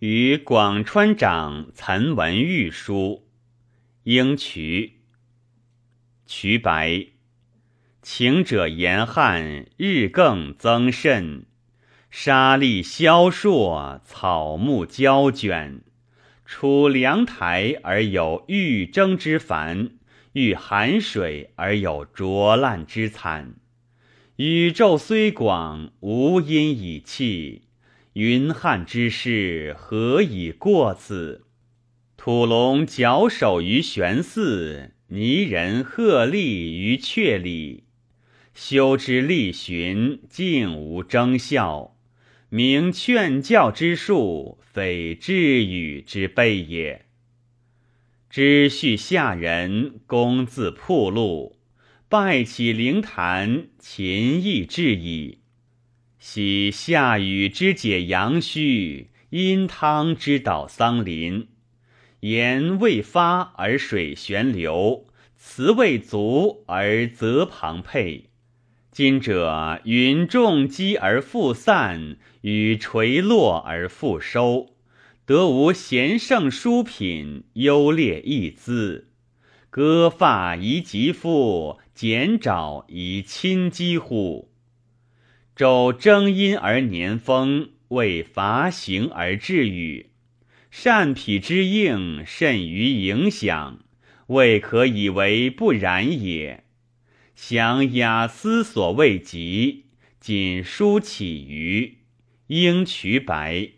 与广川长岑文玉书，应渠。渠白，晴者严旱，日更增甚。沙砾萧烁，草木焦卷。出凉台而有欲蒸之烦，遇寒水而有浊烂之惨。宇宙虽广，无因以气。云汉之事，何以过此？土龙矫首于玄寺，泥人鹤立于阙里。修之力循，竟无征效。明劝教之术，非治语之备也。知序下人，公自铺路，拜起灵坛，勤亦至矣。昔夏禹之解阳虚，殷汤之导桑林。言未发而水旋流，词未足而泽旁沛。今者云重积而复散，雨垂落而复收，得无贤圣书品，优劣异姿。割发宜及肤，剪爪宜亲肌乎？周征阴而年丰，为伐行而治雨。善脾之应，甚于影响，未可以为不然也。想雅思所未及，仅书起于应渠白。